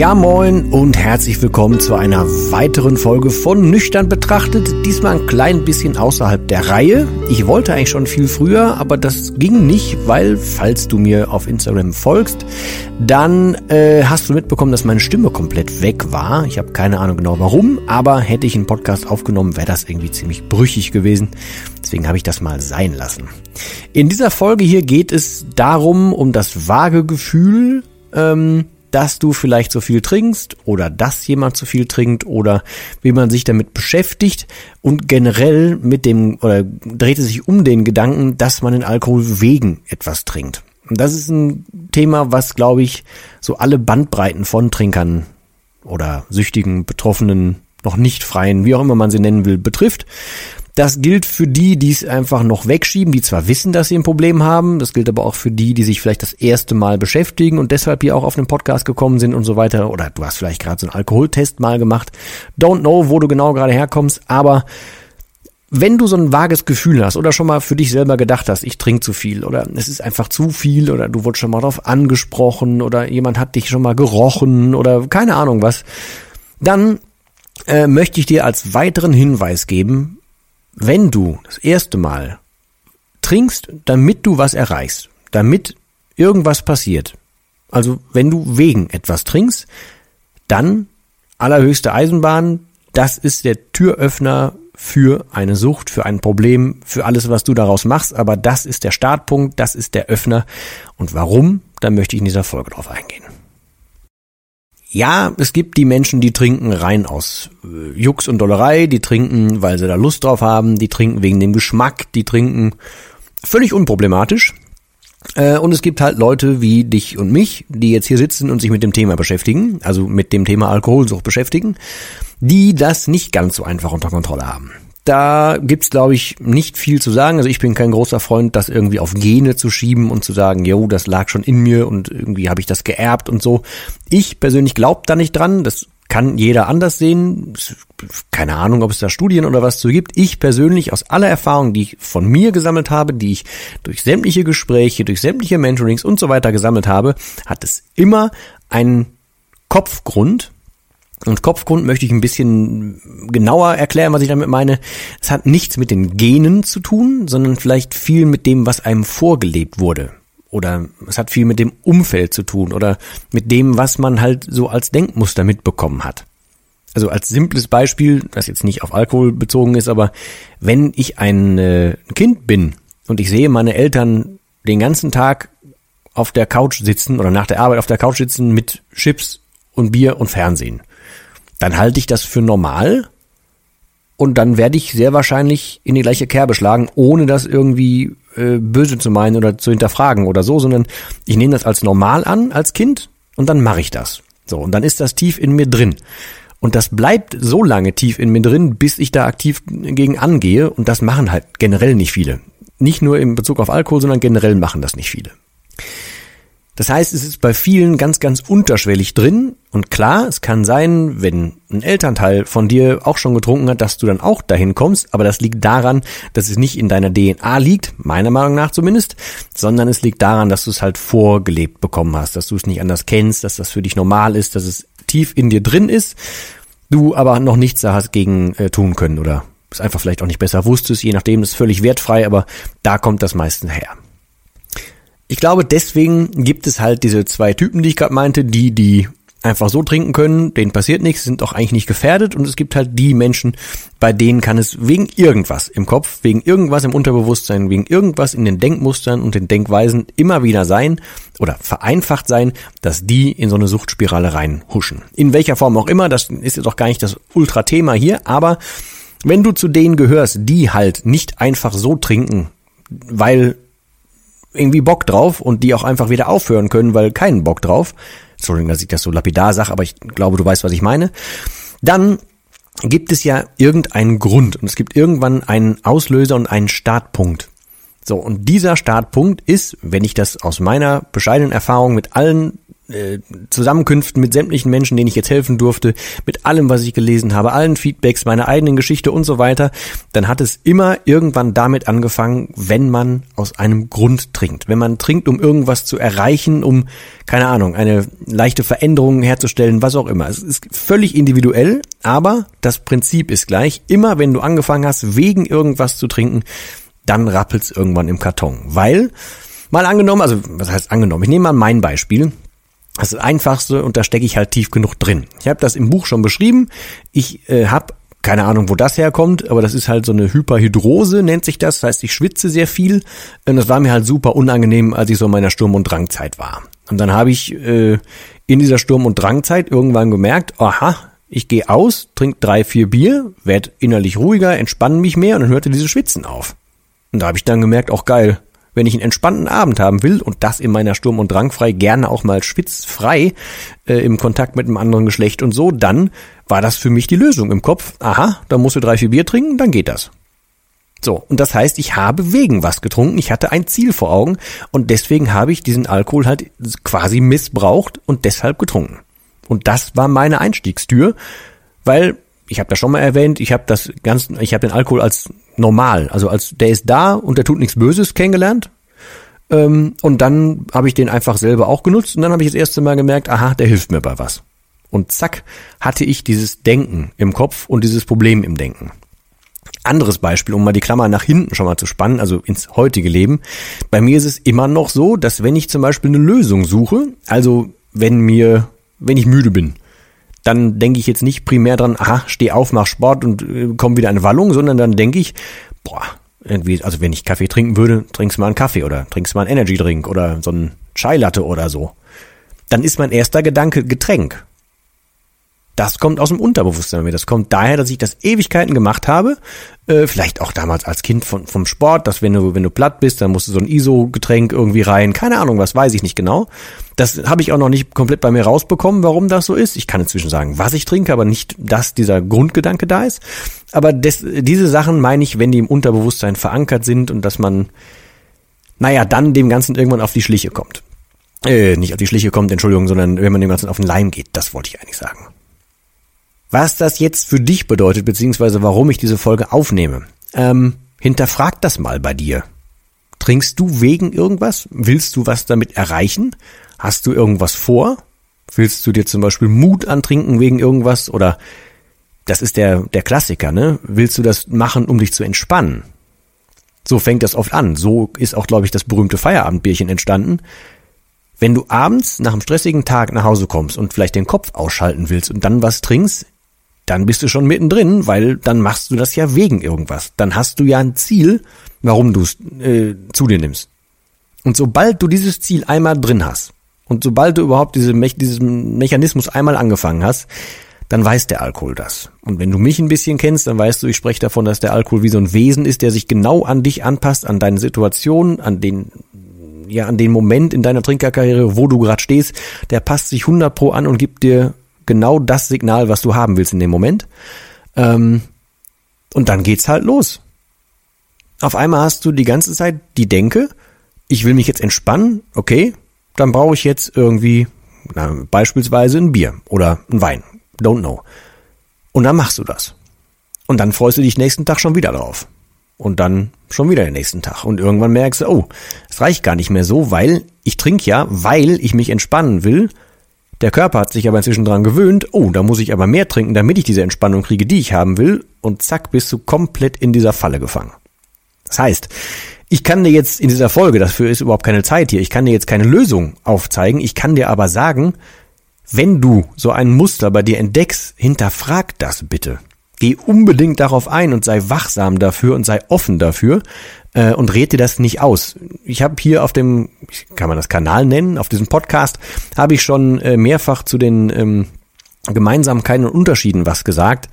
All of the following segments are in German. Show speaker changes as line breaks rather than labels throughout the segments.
Ja moin und herzlich willkommen zu einer weiteren Folge von Nüchtern betrachtet. Diesmal ein klein bisschen außerhalb der Reihe. Ich wollte eigentlich schon viel früher, aber das ging nicht, weil, falls du mir auf Instagram folgst, dann äh, hast du mitbekommen, dass meine Stimme komplett weg war. Ich habe keine Ahnung genau warum, aber hätte ich einen Podcast aufgenommen, wäre das irgendwie ziemlich brüchig gewesen. Deswegen habe ich das mal sein lassen. In dieser Folge hier geht es darum, um das vage Gefühl, ähm, dass du vielleicht zu viel trinkst oder dass jemand zu viel trinkt oder wie man sich damit beschäftigt und generell mit dem oder dreht es sich um den Gedanken, dass man den Alkohol wegen etwas trinkt. Und das ist ein Thema, was glaube ich so alle Bandbreiten von Trinkern oder süchtigen, Betroffenen, noch nicht freien, wie auch immer man sie nennen will, betrifft. Das gilt für die, die es einfach noch wegschieben, die zwar wissen, dass sie ein Problem haben, das gilt aber auch für die, die sich vielleicht das erste Mal beschäftigen und deshalb hier auch auf den Podcast gekommen sind und so weiter. Oder du hast vielleicht gerade so einen Alkoholtest mal gemacht. Don't know, wo du genau gerade herkommst, aber wenn du so ein vages Gefühl hast oder schon mal für dich selber gedacht hast, ich trinke zu viel oder es ist einfach zu viel oder du wurdest schon mal darauf angesprochen oder jemand hat dich schon mal gerochen oder keine Ahnung was, dann äh, möchte ich dir als weiteren Hinweis geben, wenn du das erste Mal trinkst, damit du was erreichst, damit irgendwas passiert, also wenn du wegen etwas trinkst, dann allerhöchste Eisenbahn, das ist der Türöffner für eine Sucht, für ein Problem, für alles, was du daraus machst, aber das ist der Startpunkt, das ist der Öffner. Und warum, da möchte ich in dieser Folge drauf eingehen. Ja, es gibt die Menschen, die trinken rein aus äh, Jux und Dollerei, die trinken, weil sie da Lust drauf haben, die trinken wegen dem Geschmack, die trinken völlig unproblematisch. Äh, und es gibt halt Leute wie dich und mich, die jetzt hier sitzen und sich mit dem Thema beschäftigen, also mit dem Thema Alkoholsucht beschäftigen, die das nicht ganz so einfach unter Kontrolle haben da gibt's glaube ich nicht viel zu sagen. Also ich bin kein großer Freund, das irgendwie auf Gene zu schieben und zu sagen, jo, das lag schon in mir und irgendwie habe ich das geerbt und so. Ich persönlich glaube da nicht dran. Das kann jeder anders sehen. Keine Ahnung, ob es da Studien oder was zu gibt. Ich persönlich aus aller Erfahrung, die ich von mir gesammelt habe, die ich durch sämtliche Gespräche, durch sämtliche Mentorings und so weiter gesammelt habe, hat es immer einen Kopfgrund, und Kopfgrund möchte ich ein bisschen genauer erklären, was ich damit meine. Es hat nichts mit den Genen zu tun, sondern vielleicht viel mit dem, was einem vorgelebt wurde. Oder es hat viel mit dem Umfeld zu tun oder mit dem, was man halt so als Denkmuster mitbekommen hat. Also als simples Beispiel, das jetzt nicht auf Alkohol bezogen ist, aber wenn ich ein äh, Kind bin und ich sehe meine Eltern den ganzen Tag auf der Couch sitzen oder nach der Arbeit auf der Couch sitzen mit Chips und Bier und Fernsehen dann halte ich das für normal und dann werde ich sehr wahrscheinlich in die gleiche Kerbe schlagen, ohne das irgendwie äh, böse zu meinen oder zu hinterfragen oder so, sondern ich nehme das als normal an als Kind und dann mache ich das. So, und dann ist das tief in mir drin. Und das bleibt so lange tief in mir drin, bis ich da aktiv gegen angehe. Und das machen halt generell nicht viele. Nicht nur in Bezug auf Alkohol, sondern generell machen das nicht viele. Das heißt, es ist bei vielen ganz, ganz unterschwellig drin. Und klar, es kann sein, wenn ein Elternteil von dir auch schon getrunken hat, dass du dann auch dahin kommst. Aber das liegt daran, dass es nicht in deiner DNA liegt, meiner Meinung nach zumindest, sondern es liegt daran, dass du es halt vorgelebt bekommen hast, dass du es nicht anders kennst, dass das für dich normal ist, dass es tief in dir drin ist, du aber noch nichts da hast gegen äh, tun können oder es einfach vielleicht auch nicht besser wusstest, je nachdem, das ist völlig wertfrei, aber da kommt das meistens her. Ich glaube, deswegen gibt es halt diese zwei Typen, die ich gerade meinte, die, die einfach so trinken können, denen passiert nichts, sind auch eigentlich nicht gefährdet und es gibt halt die Menschen, bei denen kann es wegen irgendwas im Kopf, wegen irgendwas im Unterbewusstsein, wegen irgendwas in den Denkmustern und den Denkweisen immer wieder sein oder vereinfacht sein, dass die in so eine Suchtspirale reinhuschen. In welcher Form auch immer, das ist jetzt auch gar nicht das Ultra-Thema hier, aber wenn du zu denen gehörst, die halt nicht einfach so trinken, weil irgendwie Bock drauf und die auch einfach wieder aufhören können, weil keinen Bock drauf, Entschuldigung, dass ich das so lapidar sage, aber ich glaube, du weißt, was ich meine, dann gibt es ja irgendeinen Grund und es gibt irgendwann einen Auslöser und einen Startpunkt. So, und dieser Startpunkt ist, wenn ich das aus meiner bescheidenen Erfahrung mit allen äh, Zusammenkünften mit sämtlichen Menschen, denen ich jetzt helfen durfte, mit allem, was ich gelesen habe, allen Feedbacks, meiner eigenen Geschichte und so weiter, dann hat es immer irgendwann damit angefangen, wenn man aus einem Grund trinkt. Wenn man trinkt, um irgendwas zu erreichen, um, keine Ahnung, eine leichte Veränderung herzustellen, was auch immer. Es ist völlig individuell, aber das Prinzip ist gleich. Immer wenn du angefangen hast, wegen irgendwas zu trinken, dann rappelt's irgendwann im Karton. Weil, mal angenommen, also was heißt angenommen, ich nehme mal mein Beispiel. Das ist das Einfachste und da stecke ich halt tief genug drin. Ich habe das im Buch schon beschrieben. Ich äh, habe keine Ahnung, wo das herkommt, aber das ist halt so eine Hyperhydrose, nennt sich das. Das heißt, ich schwitze sehr viel. Und das war mir halt super unangenehm, als ich so in meiner Sturm- und Drangzeit war. Und dann habe ich äh, in dieser Sturm- und Drangzeit irgendwann gemerkt, aha, ich gehe aus, trinke drei, vier Bier, werd innerlich ruhiger, entspanne mich mehr und dann hörte diese Schwitzen auf. Und da habe ich dann gemerkt, auch geil, wenn ich einen entspannten Abend haben will und das in meiner Sturm- und Drangfrei gerne auch mal schwitzfrei äh, im Kontakt mit einem anderen Geschlecht und so, dann war das für mich die Lösung im Kopf. Aha, da musst du drei, vier Bier trinken, dann geht das. So, und das heißt, ich habe wegen was getrunken, ich hatte ein Ziel vor Augen und deswegen habe ich diesen Alkohol halt quasi missbraucht und deshalb getrunken. Und das war meine Einstiegstür, weil ich habe das schon mal erwähnt, ich habe das ganz ich habe den Alkohol als normal, also als der ist da und der tut nichts Böses kennengelernt. Ähm, und dann habe ich den einfach selber auch genutzt und dann habe ich das erste Mal gemerkt, aha, der hilft mir bei was. Und zack, hatte ich dieses Denken im Kopf und dieses Problem im Denken. Anderes Beispiel, um mal die Klammer nach hinten schon mal zu spannen, also ins heutige Leben. Bei mir ist es immer noch so, dass wenn ich zum Beispiel eine Lösung suche, also wenn mir, wenn ich müde bin, dann denke ich jetzt nicht primär dran, aha, steh auf, mach Sport und äh, komm wieder eine Wallung, sondern dann denke ich, boah, irgendwie, also wenn ich Kaffee trinken würde, trinkst mal einen Kaffee oder trinkst mal einen Energy Drink oder so einen Chai Latte oder so. Dann ist mein erster Gedanke Getränk. Das kommt aus dem Unterbewusstsein mir. Das kommt daher, dass ich das Ewigkeiten gemacht habe. Äh, vielleicht auch damals als Kind von, vom Sport, dass wenn du, wenn du platt bist, dann musst du so ein ISO-Getränk irgendwie rein. Keine Ahnung, was weiß ich nicht genau. Das habe ich auch noch nicht komplett bei mir rausbekommen, warum das so ist. Ich kann inzwischen sagen, was ich trinke, aber nicht, dass dieser Grundgedanke da ist. Aber des, diese Sachen meine ich, wenn die im Unterbewusstsein verankert sind und dass man, naja, dann dem Ganzen irgendwann auf die Schliche kommt. Äh, nicht auf die Schliche kommt, Entschuldigung, sondern wenn man dem Ganzen auf den Leim geht. Das wollte ich eigentlich sagen. Was das jetzt für dich bedeutet, beziehungsweise warum ich diese Folge aufnehme, ähm, hinterfrag das mal bei dir. Trinkst du wegen irgendwas? Willst du was damit erreichen? Hast du irgendwas vor? Willst du dir zum Beispiel Mut antrinken wegen irgendwas? Oder das ist der, der Klassiker, ne? Willst du das machen, um dich zu entspannen? So fängt das oft an. So ist auch, glaube ich, das berühmte Feierabendbierchen entstanden. Wenn du abends nach einem stressigen Tag nach Hause kommst und vielleicht den Kopf ausschalten willst und dann was trinkst, dann bist du schon mittendrin, weil dann machst du das ja wegen irgendwas. Dann hast du ja ein Ziel, warum du es äh, zu dir nimmst. Und sobald du dieses Ziel einmal drin hast und sobald du überhaupt diese, diesen Mechanismus einmal angefangen hast, dann weiß der Alkohol das. Und wenn du mich ein bisschen kennst, dann weißt du, ich spreche davon, dass der Alkohol wie so ein Wesen ist, der sich genau an dich anpasst, an deine Situation, an den ja an den Moment in deiner Trinkerkarriere, wo du gerade stehst, der passt sich 100 pro an und gibt dir genau das Signal, was du haben willst in dem Moment. Ähm, und dann geht's halt los. Auf einmal hast du die ganze Zeit die Denke, ich will mich jetzt entspannen, okay, dann brauche ich jetzt irgendwie na, beispielsweise ein Bier oder ein Wein, don't know. Und dann machst du das. Und dann freust du dich nächsten Tag schon wieder drauf. Und dann schon wieder den nächsten Tag. Und irgendwann merkst du, oh, es reicht gar nicht mehr so, weil ich trinke ja, weil ich mich entspannen will der Körper hat sich aber inzwischen dran gewöhnt, oh, da muss ich aber mehr trinken, damit ich diese Entspannung kriege, die ich haben will, und zack, bist du komplett in dieser Falle gefangen. Das heißt, ich kann dir jetzt in dieser Folge, dafür ist überhaupt keine Zeit hier, ich kann dir jetzt keine Lösung aufzeigen, ich kann dir aber sagen, Wenn du so ein Muster bei dir entdeckst, hinterfrag das bitte. Geh unbedingt darauf ein und sei wachsam dafür und sei offen dafür äh, und red dir das nicht aus. Ich habe hier auf dem, kann man das Kanal nennen, auf diesem Podcast, habe ich schon äh, mehrfach zu den ähm, Gemeinsamkeiten und Unterschieden was gesagt.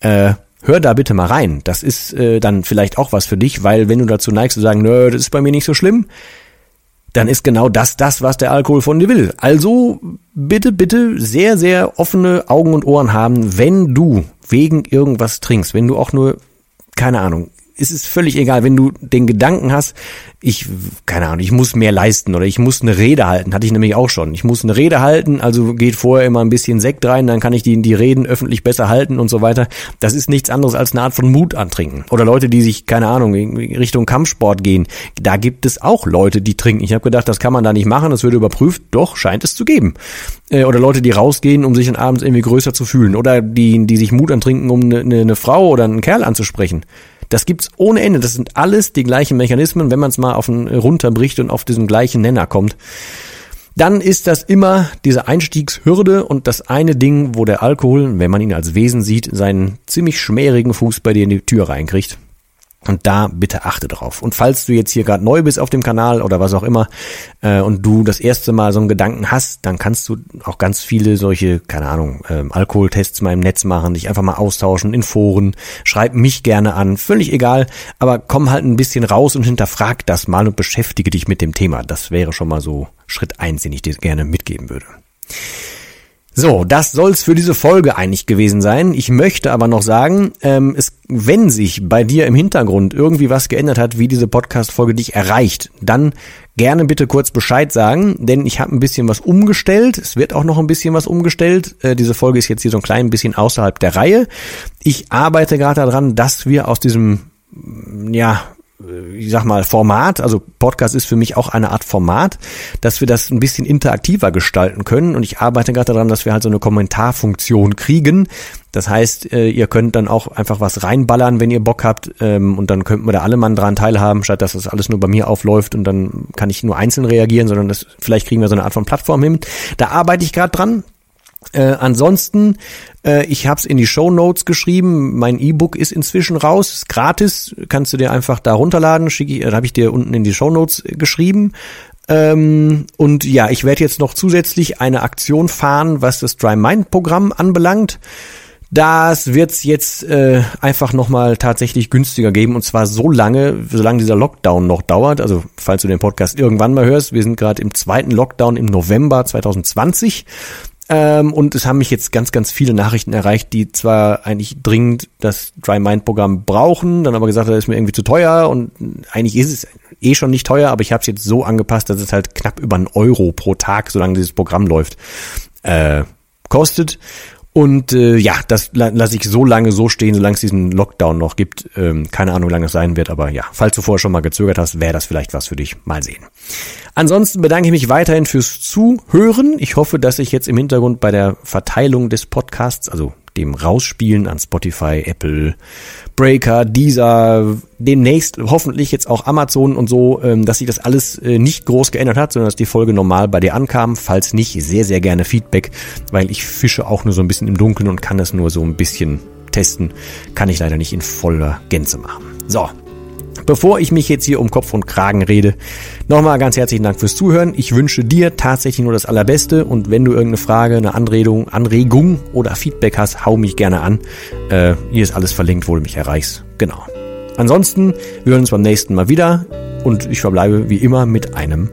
Äh, hör da bitte mal rein. Das ist äh, dann vielleicht auch was für dich, weil wenn du dazu neigst zu sagen, nö, das ist bei mir nicht so schlimm, dann ist genau das das, was der Alkohol von dir will. Also bitte, bitte sehr, sehr offene Augen und Ohren haben, wenn du wegen irgendwas trinkst, wenn du auch nur, keine Ahnung, es ist völlig egal, wenn du den Gedanken hast, ich, keine Ahnung, ich muss mehr leisten oder ich muss eine Rede halten, hatte ich nämlich auch schon. Ich muss eine Rede halten, also geht vorher immer ein bisschen Sekt rein, dann kann ich die, die Reden öffentlich besser halten und so weiter. Das ist nichts anderes als eine Art von Mut antrinken. Oder Leute, die sich, keine Ahnung, Richtung Kampfsport gehen. Da gibt es auch Leute, die trinken. Ich habe gedacht, das kann man da nicht machen, das würde überprüft. Doch, scheint es zu geben. Äh, oder Leute, die rausgehen, um sich dann abends irgendwie größer zu fühlen. Oder die, die sich Mut antrinken, um eine, eine Frau oder einen Kerl anzusprechen. Das gibt's ohne Ende. Das sind alles die gleichen Mechanismen, wenn man es mal auf einen runterbricht und auf diesen gleichen Nenner kommt. Dann ist das immer diese Einstiegshürde und das eine Ding, wo der Alkohol, wenn man ihn als Wesen sieht, seinen ziemlich schmärigen Fuß bei dir in die Tür reinkriegt. Und da bitte achte drauf. Und falls du jetzt hier gerade neu bist auf dem Kanal oder was auch immer äh, und du das erste Mal so einen Gedanken hast, dann kannst du auch ganz viele solche, keine Ahnung, ähm, Alkoholtests mal im Netz machen, dich einfach mal austauschen in Foren, schreib mich gerne an, völlig egal, aber komm halt ein bisschen raus und hinterfrag das mal und beschäftige dich mit dem Thema. Das wäre schon mal so Schritt eins, den ich dir gerne mitgeben würde. So, das soll's für diese Folge eigentlich gewesen sein. Ich möchte aber noch sagen, ähm, es, wenn sich bei dir im Hintergrund irgendwie was geändert hat, wie diese Podcast-Folge dich erreicht, dann gerne bitte kurz Bescheid sagen, denn ich habe ein bisschen was umgestellt. Es wird auch noch ein bisschen was umgestellt. Äh, diese Folge ist jetzt hier so ein klein bisschen außerhalb der Reihe. Ich arbeite gerade daran, dass wir aus diesem ja, ich sag mal, Format, also Podcast ist für mich auch eine Art Format, dass wir das ein bisschen interaktiver gestalten können und ich arbeite gerade daran, dass wir halt so eine Kommentarfunktion kriegen. Das heißt, äh, ihr könnt dann auch einfach was reinballern, wenn ihr Bock habt ähm, und dann könnten wir da alle Mann dran teilhaben, statt dass das alles nur bei mir aufläuft und dann kann ich nur einzeln reagieren, sondern das, vielleicht kriegen wir so eine Art von Plattform hin. Da arbeite ich gerade dran. Äh, ansonsten, äh, ich habe es in die Show Notes geschrieben. Mein E-Book ist inzwischen raus, ist gratis. Kannst du dir einfach da runterladen. Schicke äh, habe ich dir unten in die Show Notes äh, geschrieben. Ähm, und ja, ich werde jetzt noch zusätzlich eine Aktion fahren, was das Dry Mind Programm anbelangt. Das wird's jetzt äh, einfach nochmal tatsächlich günstiger geben und zwar so lange, solange dieser Lockdown noch dauert. Also falls du den Podcast irgendwann mal hörst, wir sind gerade im zweiten Lockdown im November 2020 ähm, und es haben mich jetzt ganz, ganz viele Nachrichten erreicht, die zwar eigentlich dringend das Dry Mind Programm brauchen, dann aber gesagt, das ist mir irgendwie zu teuer und eigentlich ist es eh schon nicht teuer, aber ich habe es jetzt so angepasst, dass es halt knapp über einen Euro pro Tag, solange dieses Programm läuft, äh, kostet. Und äh, ja, das la lasse ich so lange so stehen, solange es diesen Lockdown noch gibt. Ähm, keine Ahnung, wie lange es sein wird, aber ja, falls du vorher schon mal gezögert hast, wäre das vielleicht was für dich. Mal sehen. Ansonsten bedanke ich mich weiterhin fürs Zuhören. Ich hoffe, dass ich jetzt im Hintergrund bei der Verteilung des Podcasts, also dem Rausspielen an Spotify, Apple, Breaker, Deezer, demnächst hoffentlich jetzt auch Amazon und so, ähm, dass sich das alles äh, nicht groß geändert hat, sondern dass die Folge normal bei dir ankam. Falls nicht, sehr, sehr gerne Feedback, weil ich fische auch nur so ein bisschen im Dunkeln und kann das nur so ein bisschen testen. Kann ich leider nicht in voller Gänze machen. So, Bevor ich mich jetzt hier um Kopf und Kragen rede, nochmal ganz herzlichen Dank fürs Zuhören. Ich wünsche dir tatsächlich nur das Allerbeste und wenn du irgendeine Frage, eine Anregung, Anregung oder Feedback hast, hau mich gerne an. Äh, hier ist alles verlinkt, wo du mich erreichst. Genau. Ansonsten, wir hören uns beim nächsten Mal wieder und ich verbleibe wie immer mit einem